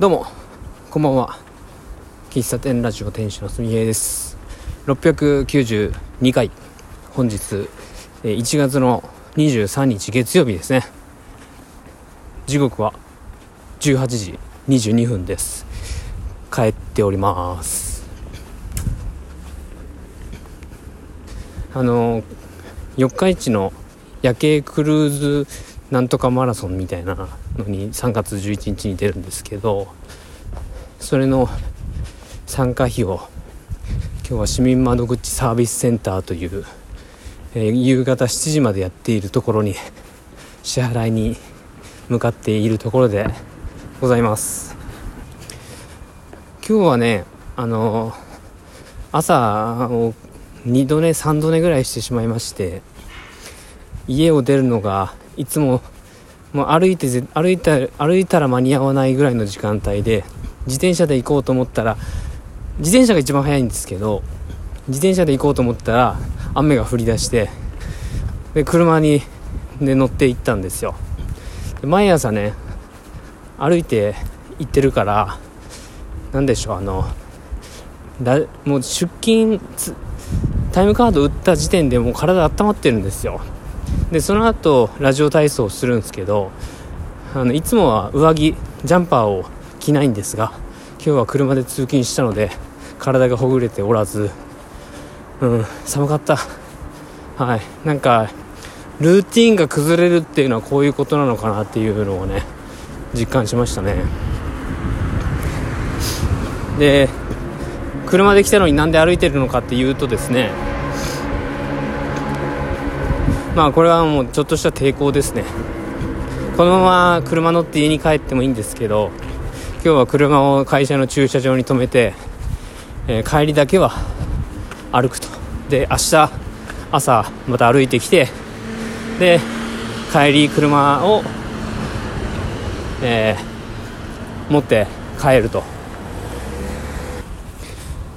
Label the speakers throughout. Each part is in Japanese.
Speaker 1: どうもこんばんは。喫茶店ラジオ店主のすみへいです。692回本日1月の23日月曜日ですね。時刻は18時22分です。帰っております。あの四日市の夜景クルーズなんとかマラソンみたいなのに3月11日に出るんですけどそれの参加費を今日は市民窓口サービスセンターという、えー、夕方7時までやっているところに支払いに向かっているところでございます。今日はねあの、朝を2度寝3度寝ぐらいしてしまいまして家を出るのがいつももう歩いて歩いた歩いたら間に合わないぐらいの時間帯で自転車で行こうと思ったら自転車が一番早いんですけど自転車で行こうと思ったら雨が降り出してで車に、ね、乗って行ったんですよ。毎朝ね歩いて行ってるから何でしょうあのだもう出勤タイムカード打った時点でもう体温まってるんですよ。でその後ラジオ体操をするんですけどあのいつもは上着ジャンパーを着ないんですが今日は車で通勤したので体がほぐれておらずうん寒かった。はい。なんかルーティンが崩れるっていうのはこういうことなのかなっていうのをね実感しましたね。で車で来たのになんで歩いてるのかっていうとですねまあこれはもうちょっとした抵抗ですね。このまま車乗って家に帰ってもいいんですけど今日は車を会社の駐車場に停めて、えー、帰りだけは歩くと。で明日朝また歩いてきてで帰り車を、えー、持って帰ると。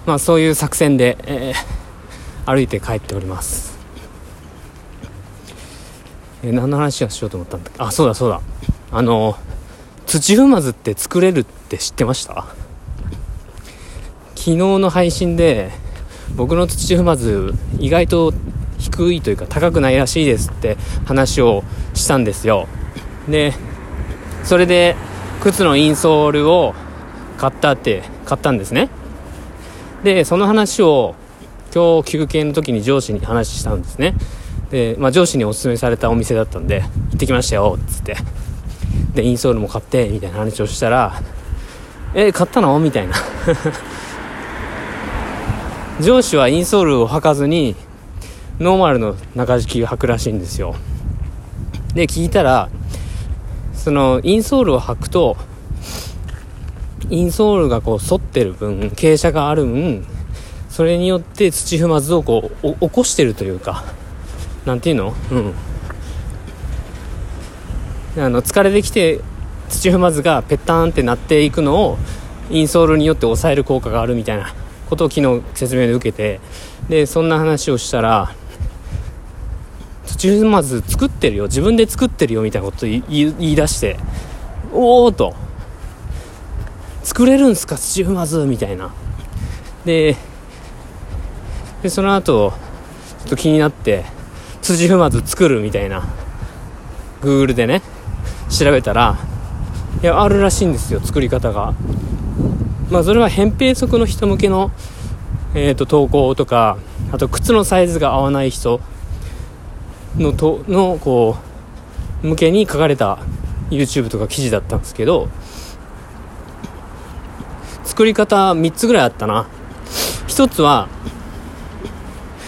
Speaker 1: まあそういう作戦で、えー、歩いて帰っております。え、何の話をしようと思ったんだっけ？あそうだそうだ。あの土踏まずって作れるって知ってました？昨日の配信で僕の土踏まず意外と低いというか高くないらしいですって話をしたんですよ。でそれで靴のインソールを買ったって買ったんですね。でその話を今日休憩の時に上司に話したんですね。で、まあ、上司にお勧めされたお店だったんで、行ってきましたよっ、つって。で、インソールも買って、みたいな話をしたら、え、買ったの？みたいな。上司はインソールを履かずに、ノーマルの中敷きを履くらしいんですよ。で、聞いたら、その、インソールを履くと、インソールがこう反ってる分、傾斜がある分、それによって土踏まずをこう、起こしてるというか、なんていうの？うん。あの疲れてきて土踏まずがペッターンってなっていくのをインソールによって抑える効果があるみたいなことを昨日説明で受けてでそんな話をしたら土踏まず作ってるよ自分で作ってるよみたいなことを言い出しておおと作れるんすか土踏まずみたいな。ででその後ちょっと気になって辻踏まず作るみたいな。Google でね調べたらいやあるらしいんですよ作り方が。まあそれは扁平足の人向けのえーと、投稿とかあと靴のサイズが合わない人のとのこう向けに書かれた YouTube とか記事だったんですけど作り方3つぐらいあったな。1つは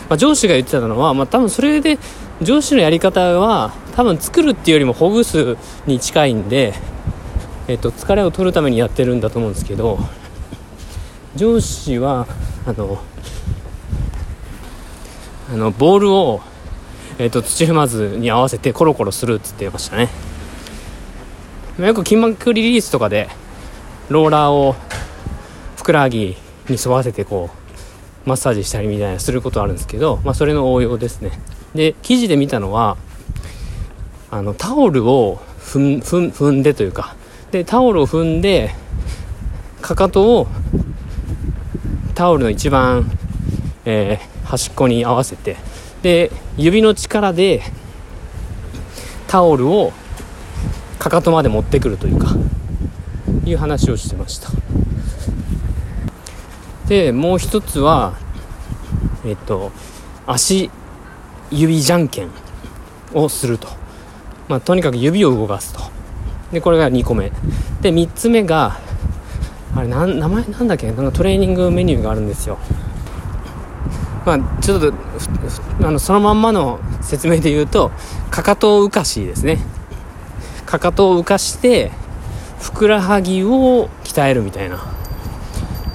Speaker 1: まあ、上司が言ってたのは、まあ、多分それで上司のやり方は多分作るっていうよりもほぐすに近いんで、えっと、疲れを取るためにやってるんだと思うんですけど上司はあのあのボールを、えっと、土踏まずに合わせてコロコロするっつってましたね。よく筋膜リリースとかでローラーをふくらはぎに沿わせてこうマッサージしたりみたいなすることあるんですけど、まあ、それの応用ですね。で記事で見たのはあのタオルを踏ん踏んでというかでタオルを踏んでかかとをタオルの一番、えー、端っこに合わせてで指の力でタオルをかかとまで持ってくるというかいう話をしてました。でもう一つはえっと足指じゃんけんをすると、まあ、とにかく指を動かすと。でこれが2個目。で3つ目があれ名前なんだっけ？なんかトレーニングメニューがあるんですよ。まあちょっとあのそのまんまの説明で言うとかかとを浮かしですね。かかとを浮かしてふくらはぎを鍛えるみたいな。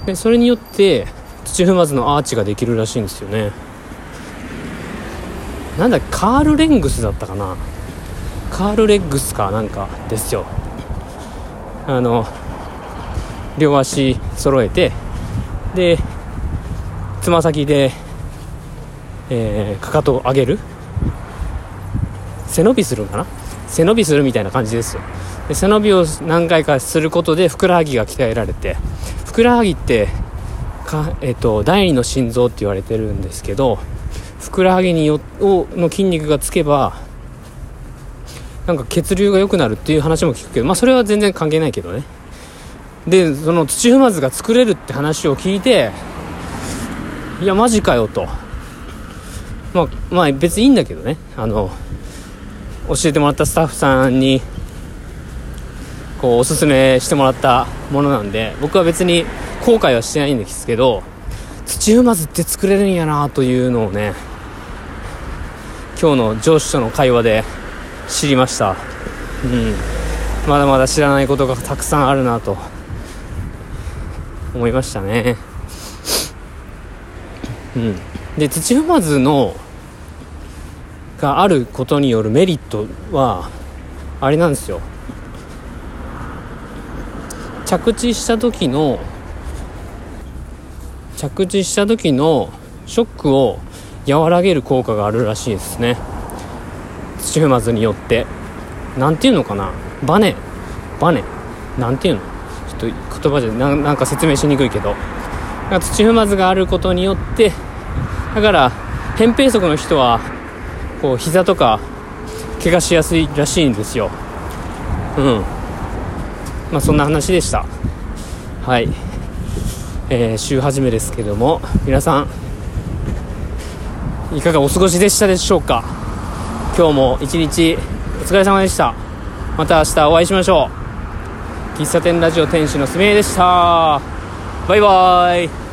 Speaker 1: でそれによって土踏まずのアーチができるらしいんですよね。なんだカールレングスだったかな？カールレッグスかなんかですよ。あの両足揃えてでつま先で、えー、かかとを上げる。背伸びするんかな？背伸びするみたいな感じですよ。で背伸びを何回かすることでふくらはぎが鍛えられてふくらはぎってか、えっと、第二の心臓って言われてるんですけどふくらはぎによの筋肉がつけばなんか血流が良くなるっていう話も聞くけどまあそれは全然関係ないけどね。でその土踏まずが作れるって話を聞いていやマジかよと。まあまあ別にいいんだけどね。あの教えてもらったスタッフさんにこうおすすめしてもらったものなんで僕は別に後悔はしてないんですけど土踏まずって作れるんやなというのをね今日の上司との会話で知りました。うん。まだまだ知らないことがたくさんあるなと。思いましたね。うん。で土踏まずのがあることによるメリットはあれなんですよ。着地した時の着地した時のショックを和らげる効果があるらしいですね。土踏まずによって。何ていうのかな？バネ。バネ。何ていうの？ちょっと言葉じゃなんか説明しにくいけど。土踏まずがあることによってだから扁平足の人はこう膝とか怪我しやすいらしいんですよ。うん。まあそんな話でした。はい。えー、週始めですけども皆さんいかがお過ごしでしたでしょうか？今日も一日お疲れ様でした。また明日お会いしましょう。喫茶店ラジオ店主のすみえでした。バイバーイ。